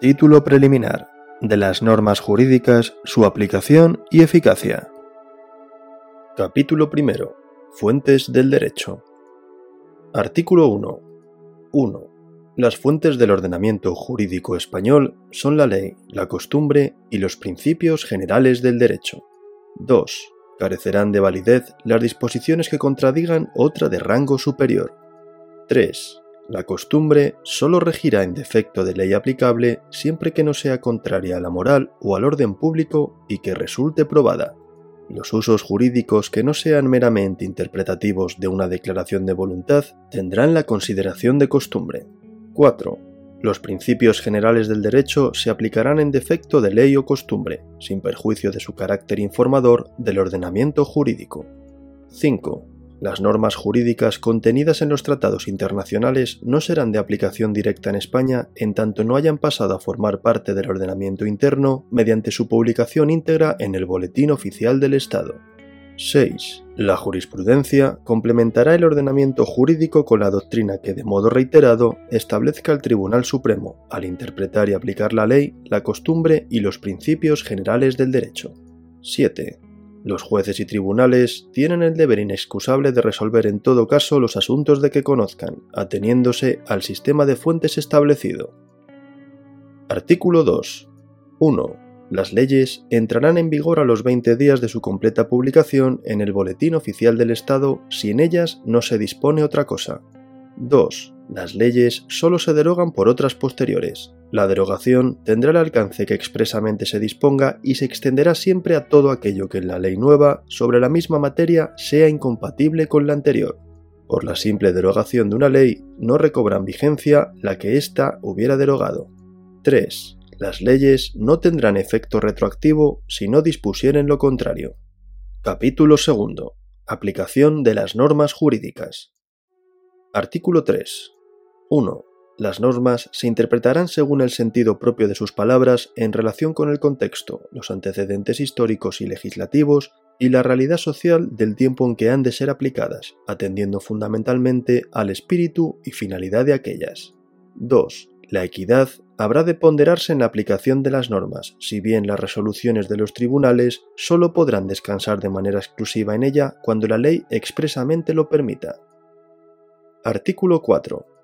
Título preliminar de las normas jurídicas, su aplicación y eficacia. Capítulo primero. Fuentes del derecho. Artículo 1. 1. Las fuentes del ordenamiento jurídico español son la ley, la costumbre y los principios generales del derecho. 2. Carecerán de validez las disposiciones que contradigan otra de rango superior. 3. La costumbre solo regirá en defecto de ley aplicable siempre que no sea contraria a la moral o al orden público y que resulte probada. Los usos jurídicos que no sean meramente interpretativos de una declaración de voluntad tendrán la consideración de costumbre. 4. Los principios generales del derecho se aplicarán en defecto de ley o costumbre, sin perjuicio de su carácter informador del ordenamiento jurídico. 5. Las normas jurídicas contenidas en los tratados internacionales no serán de aplicación directa en España en tanto no hayan pasado a formar parte del ordenamiento interno mediante su publicación íntegra en el Boletín Oficial del Estado. 6. La jurisprudencia complementará el ordenamiento jurídico con la doctrina que de modo reiterado establezca el Tribunal Supremo al interpretar y aplicar la ley, la costumbre y los principios generales del derecho. 7. Los jueces y tribunales tienen el deber inexcusable de resolver en todo caso los asuntos de que conozcan, ateniéndose al sistema de fuentes establecido. Artículo 2. 1. Las leyes entrarán en vigor a los 20 días de su completa publicación en el Boletín Oficial del Estado si en ellas no se dispone otra cosa. 2. Las leyes solo se derogan por otras posteriores. La derogación tendrá el alcance que expresamente se disponga y se extenderá siempre a todo aquello que en la ley nueva sobre la misma materia sea incompatible con la anterior. Por la simple derogación de una ley no recobran vigencia la que ésta hubiera derogado. 3. Las leyes no tendrán efecto retroactivo si no dispusieren lo contrario. Capítulo 2. Aplicación de las normas jurídicas. Artículo 3. 1 las normas se interpretarán según el sentido propio de sus palabras en relación con el contexto, los antecedentes históricos y legislativos y la realidad social del tiempo en que han de ser aplicadas, atendiendo fundamentalmente al espíritu y finalidad de aquellas. 2. La equidad habrá de ponderarse en la aplicación de las normas, si bien las resoluciones de los tribunales solo podrán descansar de manera exclusiva en ella cuando la ley expresamente lo permita. Artículo 4.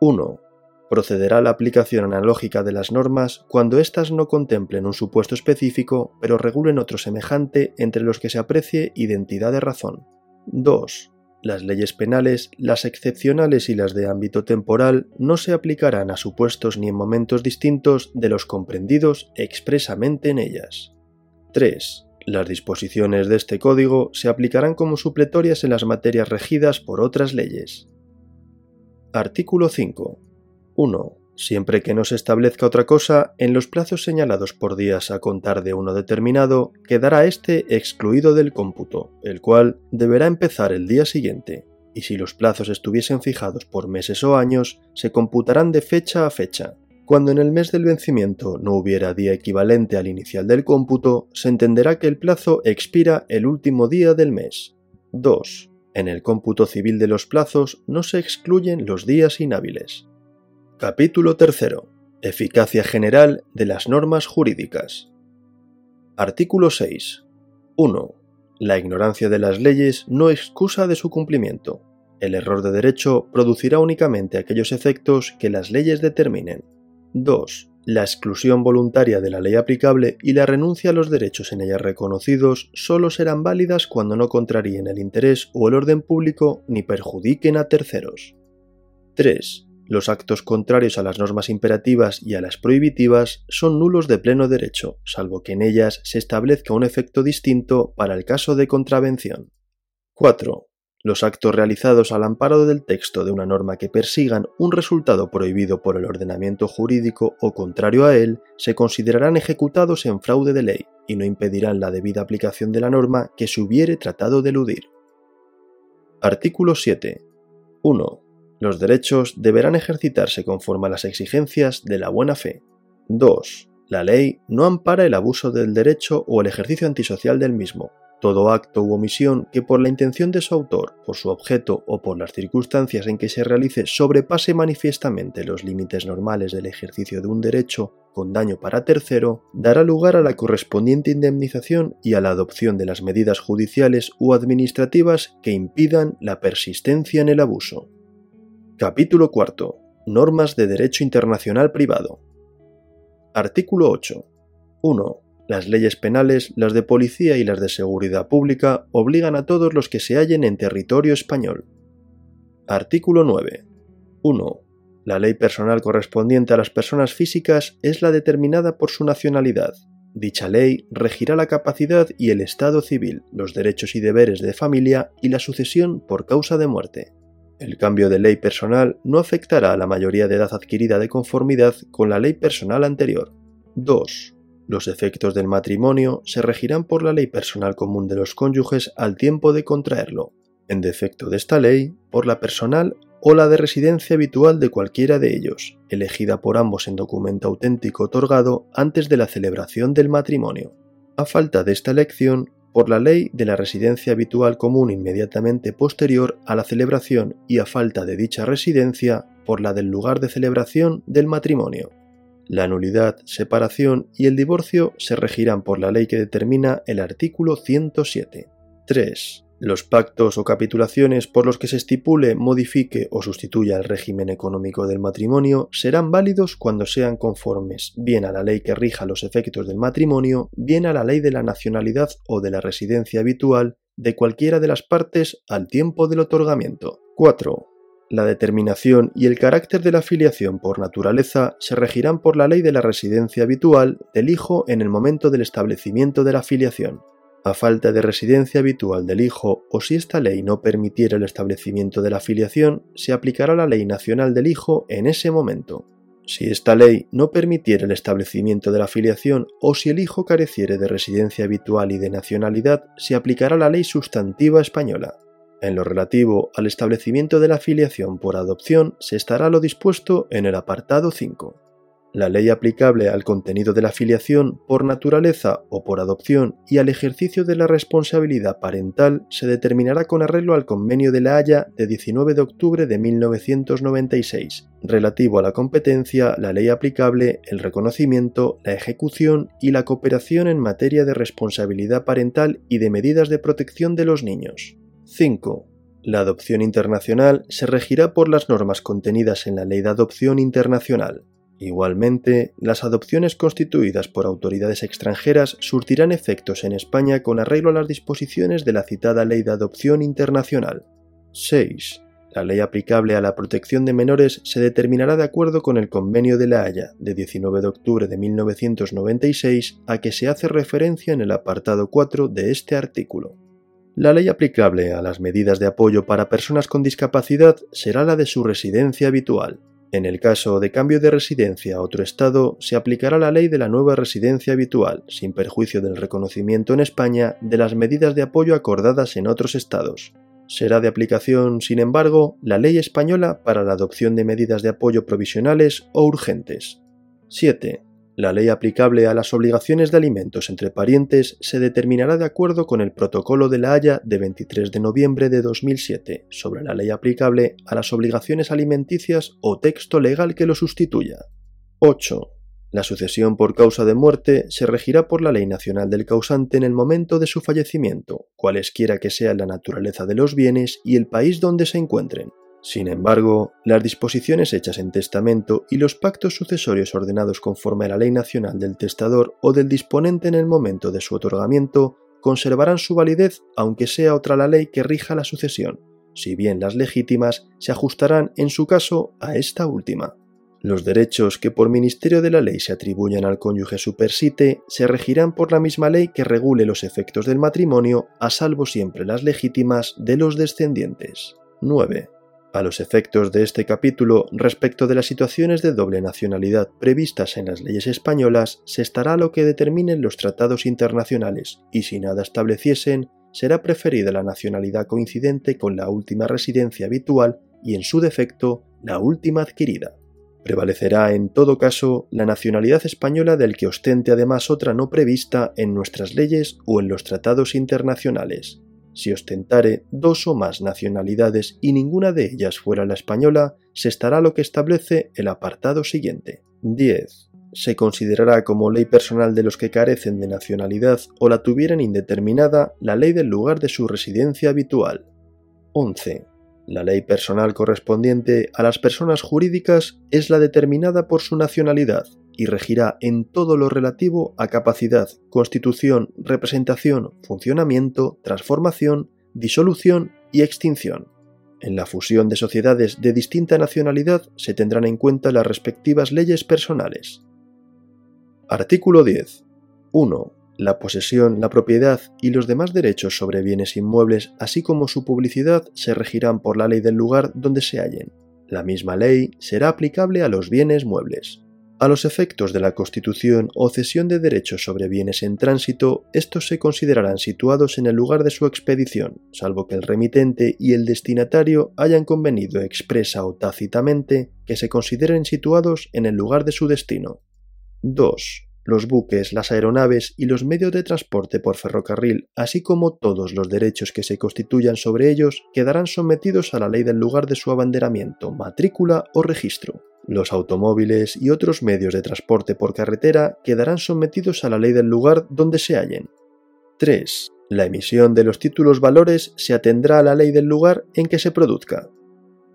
1 procederá la aplicación analógica de las normas cuando éstas no contemplen un supuesto específico, pero regulen otro semejante entre los que se aprecie identidad de razón. 2. Las leyes penales, las excepcionales y las de ámbito temporal, no se aplicarán a supuestos ni en momentos distintos de los comprendidos expresamente en ellas. 3. Las disposiciones de este código se aplicarán como supletorias en las materias regidas por otras leyes. Artículo 5. 1. Siempre que no se establezca otra cosa, en los plazos señalados por días a contar de uno determinado, quedará éste excluido del cómputo, el cual deberá empezar el día siguiente, y si los plazos estuviesen fijados por meses o años, se computarán de fecha a fecha. Cuando en el mes del vencimiento no hubiera día equivalente al inicial del cómputo, se entenderá que el plazo expira el último día del mes. 2. En el cómputo civil de los plazos no se excluyen los días inhábiles. Capítulo 3. Eficacia general de las normas jurídicas. Artículo 6. 1. La ignorancia de las leyes no excusa de su cumplimiento. El error de derecho producirá únicamente aquellos efectos que las leyes determinen. 2. La exclusión voluntaria de la ley aplicable y la renuncia a los derechos en ella reconocidos solo serán válidas cuando no contraríen el interés o el orden público ni perjudiquen a terceros. 3 los actos contrarios a las normas imperativas y a las prohibitivas son nulos de pleno derecho, salvo que en ellas se establezca un efecto distinto para el caso de contravención. 4. Los actos realizados al amparo del texto de una norma que persigan un resultado prohibido por el ordenamiento jurídico o contrario a él se considerarán ejecutados en fraude de ley y no impedirán la debida aplicación de la norma que se hubiere tratado de eludir. Artículo 7. 1. Los derechos deberán ejercitarse conforme a las exigencias de la buena fe. 2. La ley no ampara el abuso del derecho o el ejercicio antisocial del mismo. Todo acto u omisión que por la intención de su autor, por su objeto o por las circunstancias en que se realice sobrepase manifiestamente los límites normales del ejercicio de un derecho con daño para tercero, dará lugar a la correspondiente indemnización y a la adopción de las medidas judiciales u administrativas que impidan la persistencia en el abuso. Capítulo 4. Normas de Derecho Internacional Privado. Artículo 8. 1. Las leyes penales, las de policía y las de seguridad pública obligan a todos los que se hallen en territorio español. Artículo 9. 1. La ley personal correspondiente a las personas físicas es la determinada por su nacionalidad. Dicha ley regirá la capacidad y el estado civil, los derechos y deberes de familia y la sucesión por causa de muerte. El cambio de ley personal no afectará a la mayoría de edad adquirida de conformidad con la ley personal anterior. 2. Los efectos del matrimonio se regirán por la ley personal común de los cónyuges al tiempo de contraerlo, en defecto de esta ley, por la personal o la de residencia habitual de cualquiera de ellos, elegida por ambos en documento auténtico otorgado antes de la celebración del matrimonio. A falta de esta elección, por la ley de la residencia habitual común inmediatamente posterior a la celebración y a falta de dicha residencia, por la del lugar de celebración del matrimonio. La nulidad, separación y el divorcio se regirán por la ley que determina el artículo 107. 3. Los pactos o capitulaciones por los que se estipule, modifique o sustituya el régimen económico del matrimonio serán válidos cuando sean conformes bien a la ley que rija los efectos del matrimonio, bien a la ley de la nacionalidad o de la residencia habitual de cualquiera de las partes al tiempo del otorgamiento. 4. La determinación y el carácter de la filiación por naturaleza se regirán por la ley de la residencia habitual del hijo en el momento del establecimiento de la filiación. A falta de residencia habitual del hijo o si esta ley no permitiera el establecimiento de la filiación, se aplicará la ley nacional del hijo en ese momento. Si esta ley no permitiera el establecimiento de la filiación o si el hijo careciere de residencia habitual y de nacionalidad, se aplicará la ley sustantiva española. En lo relativo al establecimiento de la filiación por adopción se estará lo dispuesto en el apartado 5. La ley aplicable al contenido de la filiación por naturaleza o por adopción y al ejercicio de la responsabilidad parental se determinará con arreglo al Convenio de la Haya de 19 de octubre de 1996, relativo a la competencia, la ley aplicable, el reconocimiento, la ejecución y la cooperación en materia de responsabilidad parental y de medidas de protección de los niños. 5. La adopción internacional se regirá por las normas contenidas en la Ley de Adopción Internacional. Igualmente, las adopciones constituidas por autoridades extranjeras surtirán efectos en España con arreglo a las disposiciones de la citada Ley de Adopción Internacional. 6. La ley aplicable a la protección de menores se determinará de acuerdo con el Convenio de la Haya de 19 de octubre de 1996 a que se hace referencia en el apartado 4 de este artículo. La ley aplicable a las medidas de apoyo para personas con discapacidad será la de su residencia habitual. En el caso de cambio de residencia a otro estado, se aplicará la ley de la nueva residencia habitual, sin perjuicio del reconocimiento en España de las medidas de apoyo acordadas en otros estados. Será de aplicación, sin embargo, la ley española para la adopción de medidas de apoyo provisionales o urgentes. 7. La ley aplicable a las obligaciones de alimentos entre parientes se determinará de acuerdo con el Protocolo de la Haya de 23 de noviembre de 2007 sobre la ley aplicable a las obligaciones alimenticias o texto legal que lo sustituya. 8. La sucesión por causa de muerte se regirá por la ley nacional del causante en el momento de su fallecimiento, cualesquiera que sea la naturaleza de los bienes y el país donde se encuentren. Sin embargo, las disposiciones hechas en testamento y los pactos sucesorios ordenados conforme a la ley nacional del testador o del disponente en el momento de su otorgamiento conservarán su validez aunque sea otra la ley que rija la sucesión, si bien las legítimas se ajustarán en su caso a esta última. Los derechos que por ministerio de la ley se atribuyan al cónyuge supersite se regirán por la misma ley que regule los efectos del matrimonio, a salvo siempre las legítimas de los descendientes. 9. A los efectos de este capítulo, respecto de las situaciones de doble nacionalidad previstas en las leyes españolas, se estará lo que determinen los tratados internacionales, y si nada estableciesen, será preferida la nacionalidad coincidente con la última residencia habitual y, en su defecto, la última adquirida. Prevalecerá en todo caso la nacionalidad española del que ostente además otra no prevista en nuestras leyes o en los tratados internacionales. Si ostentare dos o más nacionalidades y ninguna de ellas fuera la española, se estará lo que establece el apartado siguiente. 10. Se considerará como ley personal de los que carecen de nacionalidad o la tuvieran indeterminada la ley del lugar de su residencia habitual. 11. La ley personal correspondiente a las personas jurídicas es la determinada por su nacionalidad y regirá en todo lo relativo a capacidad, constitución, representación, funcionamiento, transformación, disolución y extinción. En la fusión de sociedades de distinta nacionalidad se tendrán en cuenta las respectivas leyes personales. Artículo 10. 1 la posesión, la propiedad y los demás derechos sobre bienes inmuebles, así como su publicidad, se regirán por la ley del lugar donde se hallen. La misma ley será aplicable a los bienes muebles. A los efectos de la constitución o cesión de derechos sobre bienes en tránsito, estos se considerarán situados en el lugar de su expedición, salvo que el remitente y el destinatario hayan convenido expresa o tácitamente que se consideren situados en el lugar de su destino. 2 los buques, las aeronaves y los medios de transporte por ferrocarril, así como todos los derechos que se constituyan sobre ellos, quedarán sometidos a la ley del lugar de su abanderamiento, matrícula o registro. Los automóviles y otros medios de transporte por carretera quedarán sometidos a la ley del lugar donde se hallen. 3. La emisión de los títulos valores se atendrá a la ley del lugar en que se produzca.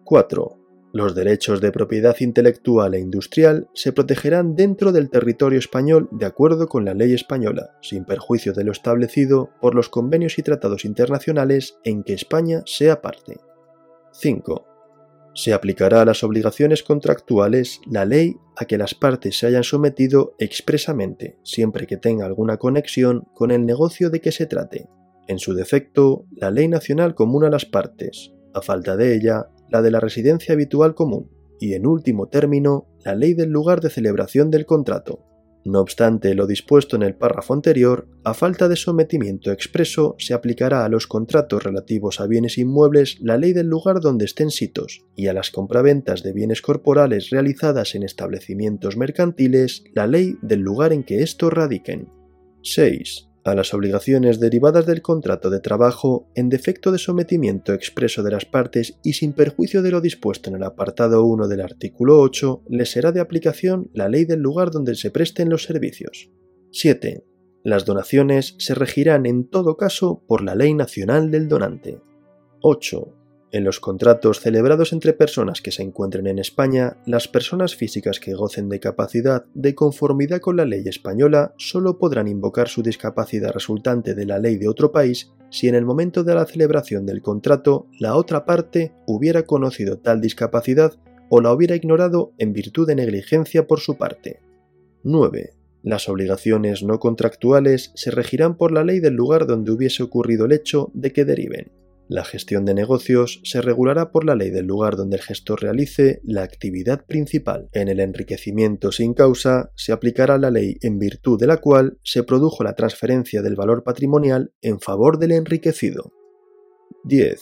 4. Los derechos de propiedad intelectual e industrial se protegerán dentro del territorio español de acuerdo con la ley española, sin perjuicio de lo establecido por los convenios y tratados internacionales en que España sea parte. 5. Se aplicará a las obligaciones contractuales la ley a que las partes se hayan sometido expresamente, siempre que tenga alguna conexión con el negocio de que se trate. En su defecto, la ley nacional común a las partes. A falta de ella, la de la residencia habitual común y, en último término, la ley del lugar de celebración del contrato. No obstante lo dispuesto en el párrafo anterior, a falta de sometimiento expreso se aplicará a los contratos relativos a bienes inmuebles la ley del lugar donde estén sitos y a las compraventas de bienes corporales realizadas en establecimientos mercantiles la ley del lugar en que estos radiquen. 6 a las obligaciones derivadas del contrato de trabajo en defecto de sometimiento expreso de las partes y sin perjuicio de lo dispuesto en el apartado 1 del artículo 8, les será de aplicación la ley del lugar donde se presten los servicios. 7. Las donaciones se regirán en todo caso por la ley nacional del donante. 8. En los contratos celebrados entre personas que se encuentren en España, las personas físicas que gocen de capacidad de conformidad con la ley española solo podrán invocar su discapacidad resultante de la ley de otro país si en el momento de la celebración del contrato la otra parte hubiera conocido tal discapacidad o la hubiera ignorado en virtud de negligencia por su parte. 9. Las obligaciones no contractuales se regirán por la ley del lugar donde hubiese ocurrido el hecho de que deriven. La gestión de negocios se regulará por la ley del lugar donde el gestor realice la actividad principal. En el enriquecimiento sin causa se aplicará la ley en virtud de la cual se produjo la transferencia del valor patrimonial en favor del enriquecido. 10.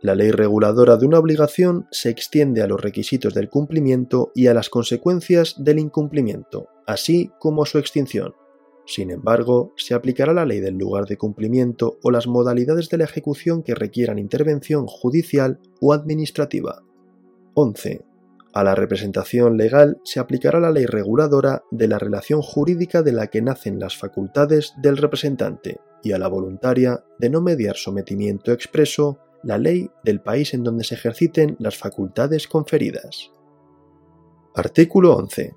La ley reguladora de una obligación se extiende a los requisitos del cumplimiento y a las consecuencias del incumplimiento, así como a su extinción. Sin embargo, se aplicará la ley del lugar de cumplimiento o las modalidades de la ejecución que requieran intervención judicial o administrativa. 11. A la representación legal se aplicará la ley reguladora de la relación jurídica de la que nacen las facultades del representante y a la voluntaria de no mediar sometimiento expreso la ley del país en donde se ejerciten las facultades conferidas. Artículo 11.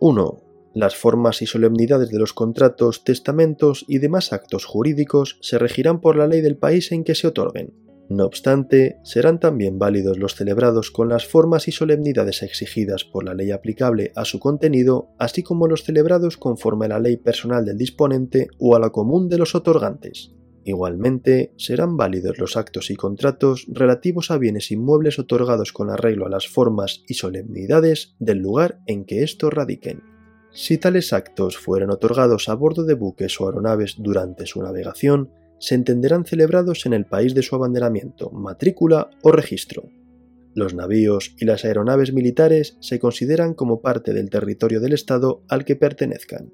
1. Las formas y solemnidades de los contratos, testamentos y demás actos jurídicos se regirán por la ley del país en que se otorguen. No obstante, serán también válidos los celebrados con las formas y solemnidades exigidas por la ley aplicable a su contenido, así como los celebrados conforme a la ley personal del disponente o a la común de los otorgantes. Igualmente, serán válidos los actos y contratos relativos a bienes inmuebles otorgados con arreglo a las formas y solemnidades del lugar en que estos radiquen. Si tales actos fueran otorgados a bordo de buques o aeronaves durante su navegación, se entenderán celebrados en el país de su abanderamiento, matrícula o registro. Los navíos y las aeronaves militares se consideran como parte del territorio del Estado al que pertenezcan.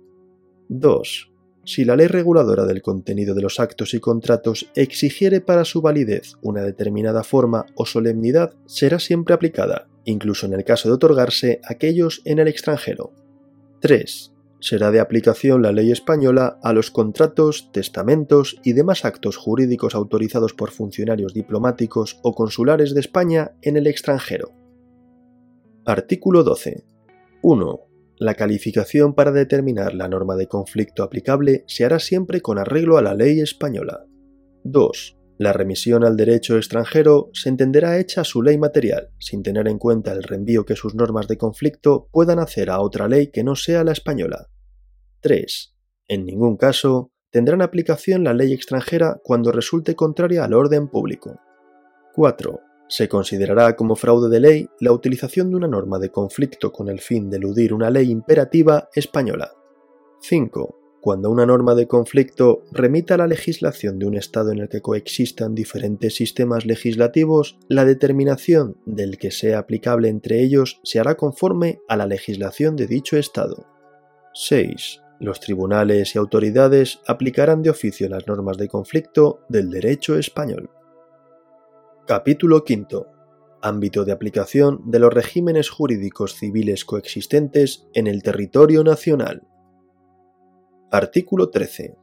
2. Si la ley reguladora del contenido de los actos y contratos exigiere para su validez una determinada forma o solemnidad, será siempre aplicada, incluso en el caso de otorgarse aquellos en el extranjero. 3 será de aplicación la ley española a los contratos, testamentos y demás actos jurídicos autorizados por funcionarios diplomáticos o consulares de España en el extranjero. Artículo 12. 1. La calificación para determinar la norma de conflicto aplicable se hará siempre con arreglo a la ley española. 2. La remisión al derecho extranjero se entenderá hecha su ley material, sin tener en cuenta el reenvío que sus normas de conflicto puedan hacer a otra ley que no sea la española. 3. En ningún caso tendrán aplicación la ley extranjera cuando resulte contraria al orden público. 4. Se considerará como fraude de ley la utilización de una norma de conflicto con el fin de eludir una ley imperativa española. 5 cuando una norma de conflicto remita a la legislación de un Estado en el que coexistan diferentes sistemas legislativos, la determinación del que sea aplicable entre ellos se hará conforme a la legislación de dicho Estado. 6. Los tribunales y autoridades aplicarán de oficio las normas de conflicto del derecho español. Capítulo V. Ámbito de aplicación de los regímenes jurídicos civiles coexistentes en el territorio nacional. Artículo 13.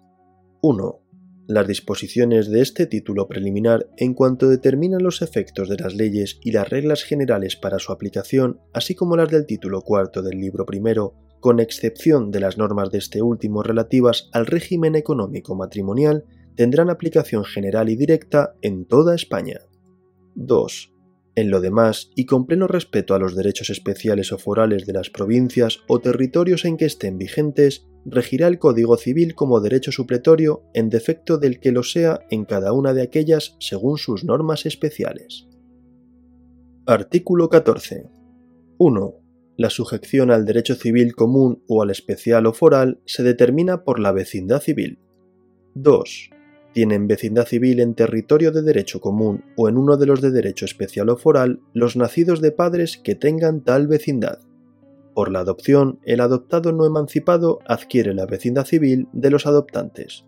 1. Las disposiciones de este título preliminar en cuanto determinan los efectos de las leyes y las reglas generales para su aplicación, así como las del título cuarto del libro primero, con excepción de las normas de este último relativas al régimen económico matrimonial, tendrán aplicación general y directa en toda España. 2. En lo demás, y con pleno respeto a los derechos especiales o forales de las provincias o territorios en que estén vigentes, regirá el Código Civil como derecho supletorio en defecto del que lo sea en cada una de aquellas según sus normas especiales. Artículo 14. 1. La sujeción al derecho civil común o al especial o foral se determina por la vecindad civil. 2 tienen vecindad civil en territorio de derecho común o en uno de los de derecho especial o foral los nacidos de padres que tengan tal vecindad. Por la adopción, el adoptado no emancipado adquiere la vecindad civil de los adoptantes.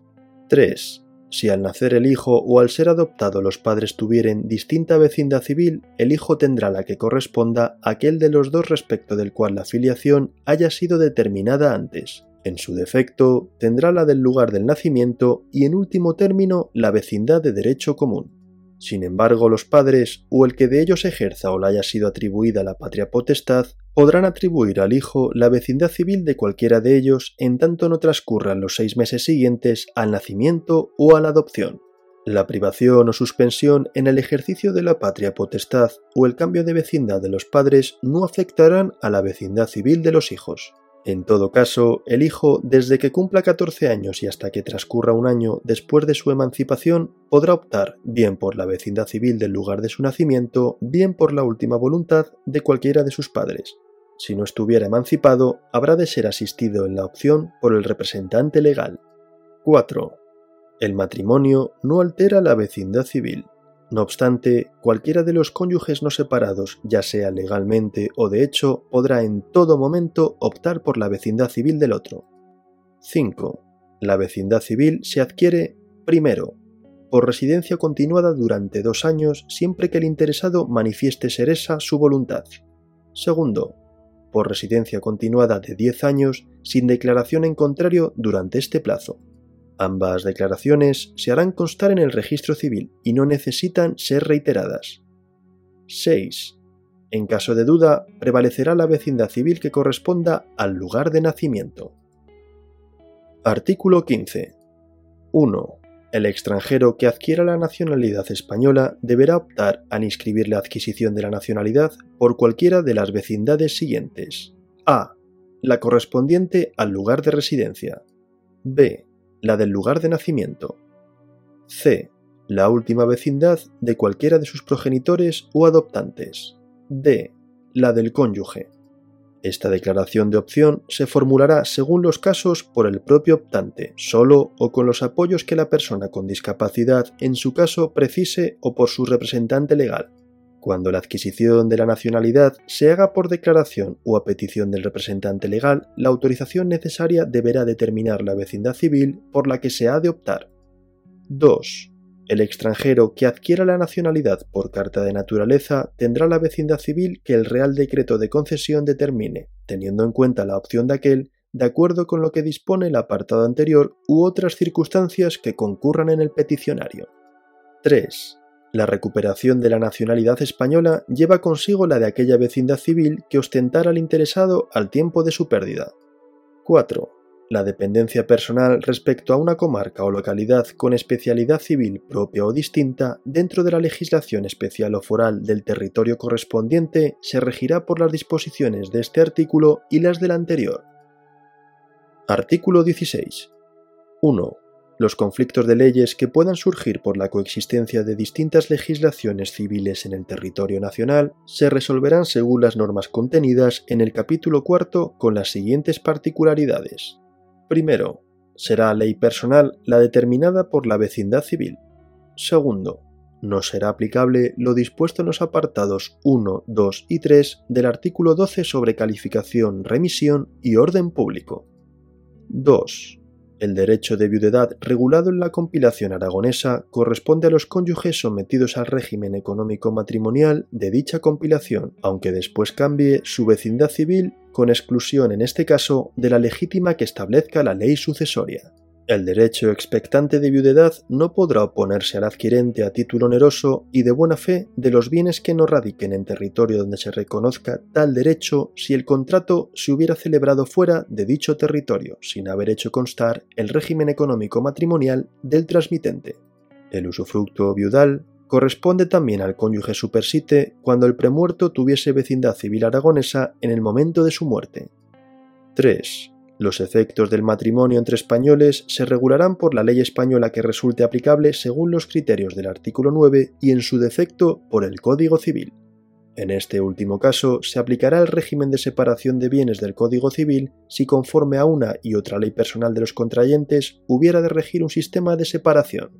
3. Si al nacer el hijo o al ser adoptado los padres tuvieren distinta vecindad civil, el hijo tendrá la que corresponda a aquel de los dos respecto del cual la filiación haya sido determinada antes. En su defecto, tendrá la del lugar del nacimiento y en último término la vecindad de derecho común. Sin embargo, los padres, o el que de ellos ejerza o le haya sido atribuida la patria potestad, podrán atribuir al hijo la vecindad civil de cualquiera de ellos en tanto no transcurran los seis meses siguientes al nacimiento o a la adopción. La privación o suspensión en el ejercicio de la patria potestad o el cambio de vecindad de los padres no afectarán a la vecindad civil de los hijos. En todo caso, el hijo, desde que cumpla 14 años y hasta que transcurra un año después de su emancipación, podrá optar bien por la vecindad civil del lugar de su nacimiento, bien por la última voluntad de cualquiera de sus padres. Si no estuviera emancipado, habrá de ser asistido en la opción por el representante legal. 4. El matrimonio no altera la vecindad civil. No obstante, cualquiera de los cónyuges no separados, ya sea legalmente o de hecho, podrá en todo momento optar por la vecindad civil del otro. 5. La vecindad civil se adquiere, primero, por residencia continuada durante dos años siempre que el interesado manifieste ser esa su voluntad. Segundo, por residencia continuada de 10 años sin declaración en contrario durante este plazo. Ambas declaraciones se harán constar en el registro civil y no necesitan ser reiteradas. 6. En caso de duda, prevalecerá la vecindad civil que corresponda al lugar de nacimiento. Artículo 15. 1. El extranjero que adquiera la nacionalidad española deberá optar a inscribir la adquisición de la nacionalidad por cualquiera de las vecindades siguientes. A. La correspondiente al lugar de residencia. B la del lugar de nacimiento. C. La última vecindad de cualquiera de sus progenitores o adoptantes. D. La del cónyuge. Esta declaración de opción se formulará según los casos por el propio optante, solo o con los apoyos que la persona con discapacidad en su caso precise o por su representante legal. Cuando la adquisición de la nacionalidad se haga por declaración o a petición del representante legal, la autorización necesaria deberá determinar la vecindad civil por la que se ha de optar. 2. El extranjero que adquiera la nacionalidad por carta de naturaleza tendrá la vecindad civil que el Real Decreto de concesión determine, teniendo en cuenta la opción de aquel, de acuerdo con lo que dispone el apartado anterior u otras circunstancias que concurran en el peticionario. 3. La recuperación de la nacionalidad española lleva consigo la de aquella vecindad civil que ostentara al interesado al tiempo de su pérdida. 4. La dependencia personal respecto a una comarca o localidad con especialidad civil propia o distinta dentro de la legislación especial o foral del territorio correspondiente se regirá por las disposiciones de este artículo y las del anterior. Artículo 16. 1 los conflictos de leyes que puedan surgir por la coexistencia de distintas legislaciones civiles en el territorio nacional se resolverán según las normas contenidas en el capítulo cuarto con las siguientes particularidades. Primero, será ley personal la determinada por la vecindad civil. Segundo, no será aplicable lo dispuesto en los apartados 1, 2 y 3 del artículo 12 sobre calificación, remisión y orden público. 2. El derecho de viudedad regulado en la compilación aragonesa corresponde a los cónyuges sometidos al régimen económico matrimonial de dicha compilación, aunque después cambie su vecindad civil con exclusión en este caso de la legítima que establezca la ley sucesoria. El derecho expectante de viudedad no podrá oponerse al adquirente a título oneroso y de buena fe de los bienes que no radiquen en territorio donde se reconozca tal derecho si el contrato se hubiera celebrado fuera de dicho territorio, sin haber hecho constar el régimen económico matrimonial del transmitente. El usufructo viudal corresponde también al cónyuge supersite cuando el premuerto tuviese vecindad civil aragonesa en el momento de su muerte. 3. Los efectos del matrimonio entre españoles se regularán por la ley española que resulte aplicable según los criterios del artículo 9 y en su defecto por el Código Civil. En este último caso, se aplicará el régimen de separación de bienes del Código Civil si conforme a una y otra ley personal de los contrayentes hubiera de regir un sistema de separación.